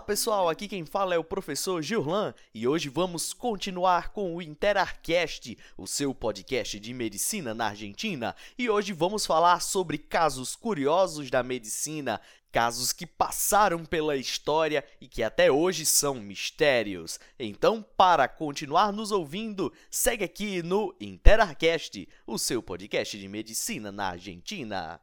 Olá pessoal, aqui quem fala é o professor Gillan e hoje vamos continuar com o Interarcast, o seu podcast de medicina na Argentina. E hoje vamos falar sobre casos curiosos da medicina, casos que passaram pela história e que até hoje são mistérios. Então, para continuar nos ouvindo, segue aqui no Interarcast, o seu podcast de medicina na Argentina.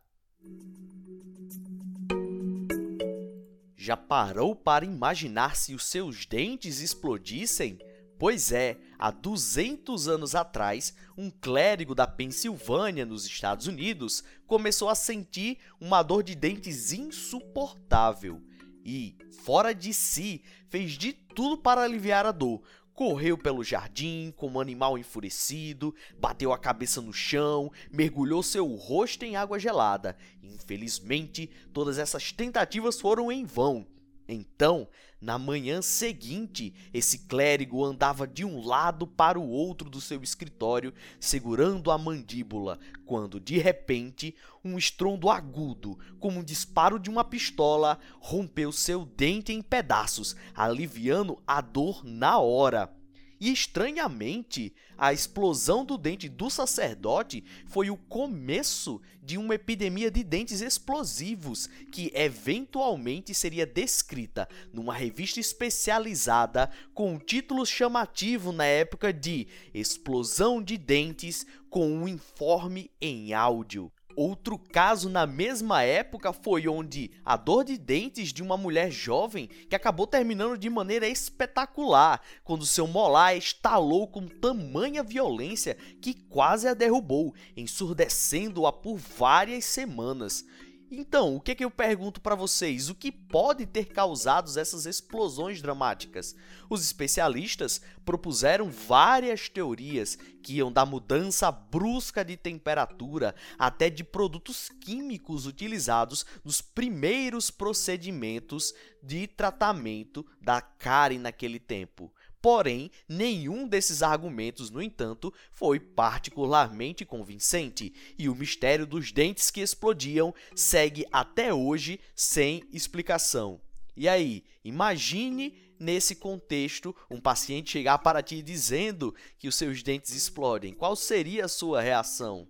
Já parou para imaginar se os seus dentes explodissem? Pois é, há 200 anos atrás, um clérigo da Pensilvânia, nos Estados Unidos, começou a sentir uma dor de dentes insuportável e, fora de si, fez de tudo para aliviar a dor, correu pelo jardim como um animal enfurecido, bateu a cabeça no chão, mergulhou seu rosto em água gelada. Infelizmente, todas essas tentativas foram em vão. Então, na manhã seguinte, esse clérigo andava de um lado para o outro do seu escritório, segurando a mandíbula, quando de repente um estrondo agudo, como um disparo de uma pistola, rompeu seu dente em pedaços, aliviando a dor na hora. E estranhamente, a explosão do dente do sacerdote foi o começo de uma epidemia de dentes explosivos que eventualmente seria descrita numa revista especializada com um título chamativo na época de Explosão de Dentes com um informe em áudio. Outro caso na mesma época foi onde a dor de dentes de uma mulher jovem que acabou terminando de maneira espetacular quando seu molar estalou com tamanha violência que quase a derrubou, ensurdecendo-a por várias semanas. Então, o que, é que eu pergunto para vocês? O que pode ter causado essas explosões dramáticas? Os especialistas propuseram várias teorias que iam da mudança brusca de temperatura até de produtos químicos utilizados nos primeiros procedimentos de tratamento da cárie naquele tempo. Porém, nenhum desses argumentos, no entanto, foi particularmente convincente, e o mistério dos dentes que explodiam segue até hoje sem explicação. E aí, imagine nesse contexto um paciente chegar para ti dizendo que os seus dentes explodem. Qual seria a sua reação?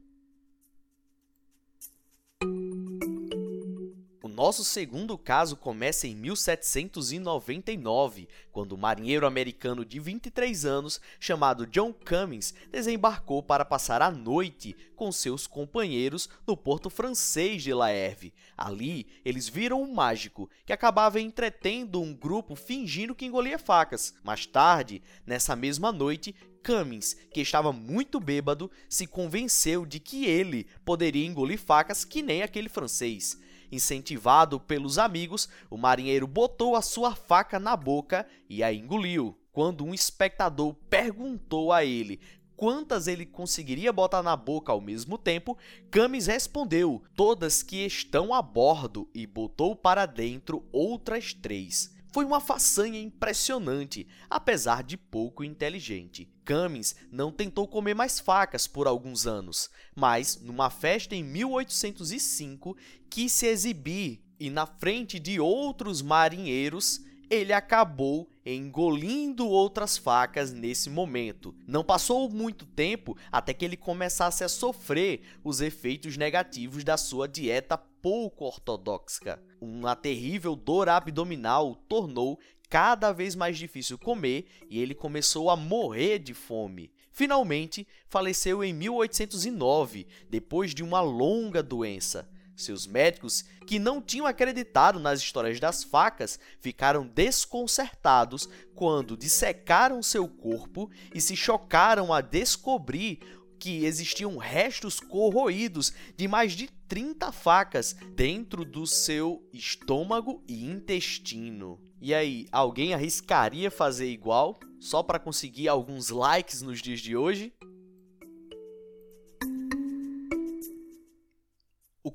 Nosso segundo caso começa em 1799, quando um marinheiro americano de 23 anos, chamado John Cummings, desembarcou para passar a noite com seus companheiros no porto francês de La Herve. Ali, eles viram um mágico que acabava entretendo um grupo fingindo que engolia facas. Mais tarde, nessa mesma noite, Cummings, que estava muito bêbado, se convenceu de que ele poderia engolir facas que nem aquele francês. Incentivado pelos amigos, o marinheiro botou a sua faca na boca e a engoliu. Quando um espectador perguntou a ele quantas ele conseguiria botar na boca ao mesmo tempo, Camis respondeu: Todas que estão a bordo, e botou para dentro outras três. Foi uma façanha impressionante, apesar de pouco inteligente. Cummins não tentou comer mais facas por alguns anos, mas numa festa em 1805 quis se exibir e na frente de outros marinheiros ele acabou engolindo outras facas nesse momento. Não passou muito tempo até que ele começasse a sofrer os efeitos negativos da sua dieta pouco ortodoxa. Uma terrível dor abdominal tornou cada vez mais difícil comer e ele começou a morrer de fome. Finalmente, faleceu em 1809, depois de uma longa doença. Seus médicos, que não tinham acreditado nas histórias das facas, ficaram desconcertados quando dissecaram seu corpo e se chocaram a descobrir que existiam restos corroídos de mais de 30 facas dentro do seu estômago e intestino. E aí, alguém arriscaria fazer igual só para conseguir alguns likes nos dias de hoje?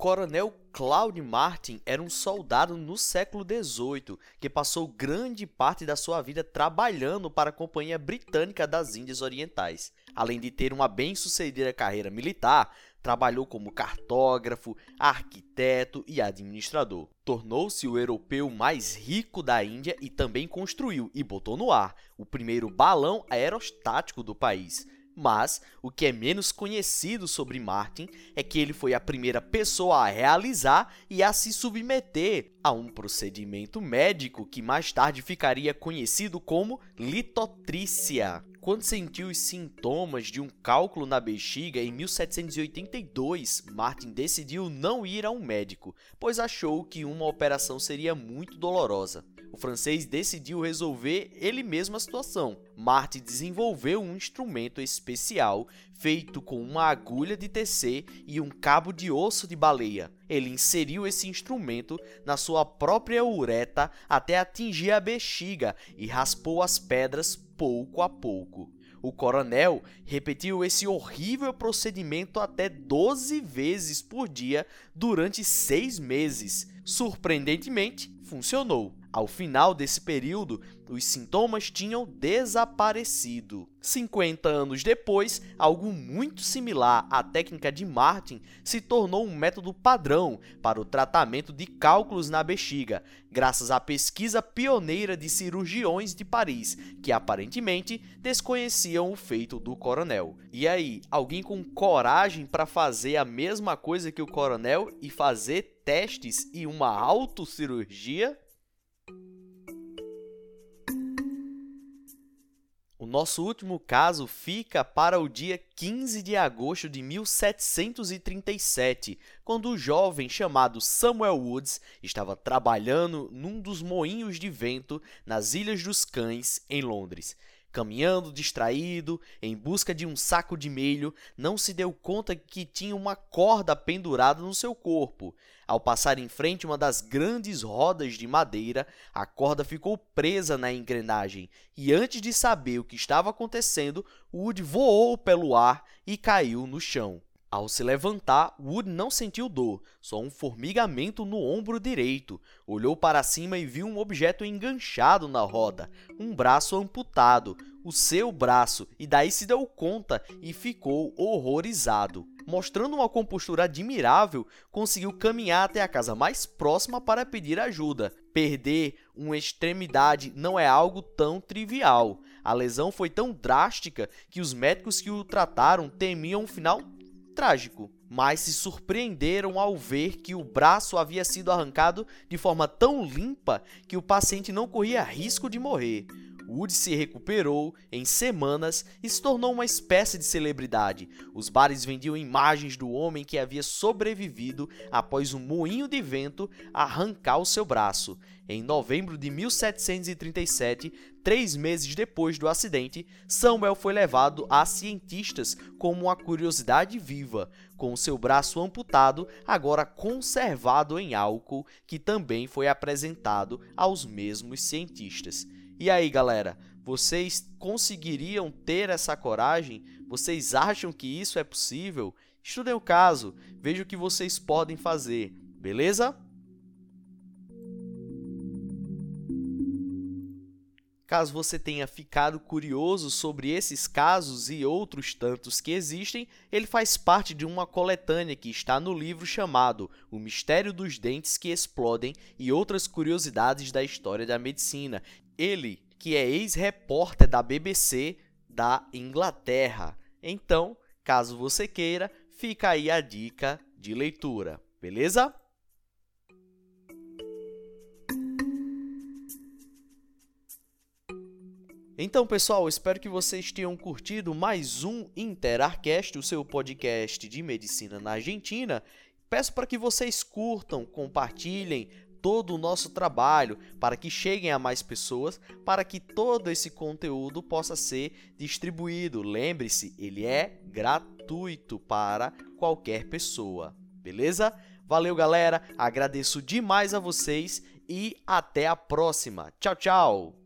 Coronel Claude Martin era um soldado no século XVIII que passou grande parte da sua vida trabalhando para a Companhia Britânica das Índias Orientais. Além de ter uma bem-sucedida carreira militar, trabalhou como cartógrafo, arquiteto e administrador. Tornou-se o europeu mais rico da Índia e também construiu e botou no ar o primeiro balão aerostático do país, mas o que é menos conhecido sobre Martin é que ele foi a primeira pessoa a realizar e a se submeter a um procedimento médico que mais tarde ficaria conhecido como litotrícia. Quando sentiu os sintomas de um cálculo na bexiga em 1782, Martin decidiu não ir a um médico, pois achou que uma operação seria muito dolorosa o francês decidiu resolver ele mesmo a situação. Martin desenvolveu um instrumento especial feito com uma agulha de tecer e um cabo de osso de baleia. Ele inseriu esse instrumento na sua própria ureta até atingir a bexiga e raspou as pedras pouco a pouco. O coronel repetiu esse horrível procedimento até 12 vezes por dia durante seis meses. Surpreendentemente, funcionou. Ao final desse período, os sintomas tinham desaparecido. 50 anos depois, algo muito similar à técnica de Martin se tornou um método padrão para o tratamento de cálculos na bexiga, graças à pesquisa pioneira de cirurgiões de Paris, que aparentemente desconheciam o feito do coronel. E aí, alguém com coragem para fazer a mesma coisa que o coronel e fazer testes e uma autocirurgia? Nosso último caso fica para o dia 15 de agosto de 1737, quando o jovem chamado Samuel Woods estava trabalhando num dos moinhos de vento nas Ilhas dos Cães, em Londres. Caminhando distraído, em busca de um saco de milho, não se deu conta que tinha uma corda pendurada no seu corpo. Ao passar em frente uma das grandes rodas de madeira, a corda ficou presa na engrenagem e, antes de saber o que estava acontecendo, Wood voou pelo ar e caiu no chão. Ao se levantar, Wood não sentiu dor, só um formigamento no ombro direito. Olhou para cima e viu um objeto enganchado na roda, um braço amputado, o seu braço, e daí se deu conta e ficou horrorizado. Mostrando uma compostura admirável, conseguiu caminhar até a casa mais próxima para pedir ajuda. Perder uma extremidade não é algo tão trivial. A lesão foi tão drástica que os médicos que o trataram temiam um final trágico, mas se surpreenderam ao ver que o braço havia sido arrancado de forma tão limpa que o paciente não corria risco de morrer. Wood se recuperou em semanas e se tornou uma espécie de celebridade. Os bares vendiam imagens do homem que havia sobrevivido após um moinho de vento arrancar o seu braço. Em novembro de 1737, três meses depois do acidente, Samuel foi levado a cientistas como uma curiosidade viva, com seu braço amputado, agora conservado em álcool, que também foi apresentado aos mesmos cientistas. E aí, galera, vocês conseguiriam ter essa coragem? Vocês acham que isso é possível? Estudem o caso, vejam o que vocês podem fazer, beleza? Caso você tenha ficado curioso sobre esses casos e outros tantos que existem, ele faz parte de uma coletânea que está no livro chamado O Mistério dos Dentes que Explodem e Outras Curiosidades da História da Medicina. Ele, que é ex-repórter da BBC da Inglaterra. Então, caso você queira, fica aí a dica de leitura, beleza? Então, pessoal, espero que vocês tenham curtido mais um Interarcast, o seu podcast de medicina na Argentina. Peço para que vocês curtam, compartilhem todo o nosso trabalho para que cheguem a mais pessoas, para que todo esse conteúdo possa ser distribuído. Lembre-se, ele é gratuito para qualquer pessoa, beleza? Valeu, galera. Agradeço demais a vocês e até a próxima. Tchau, tchau.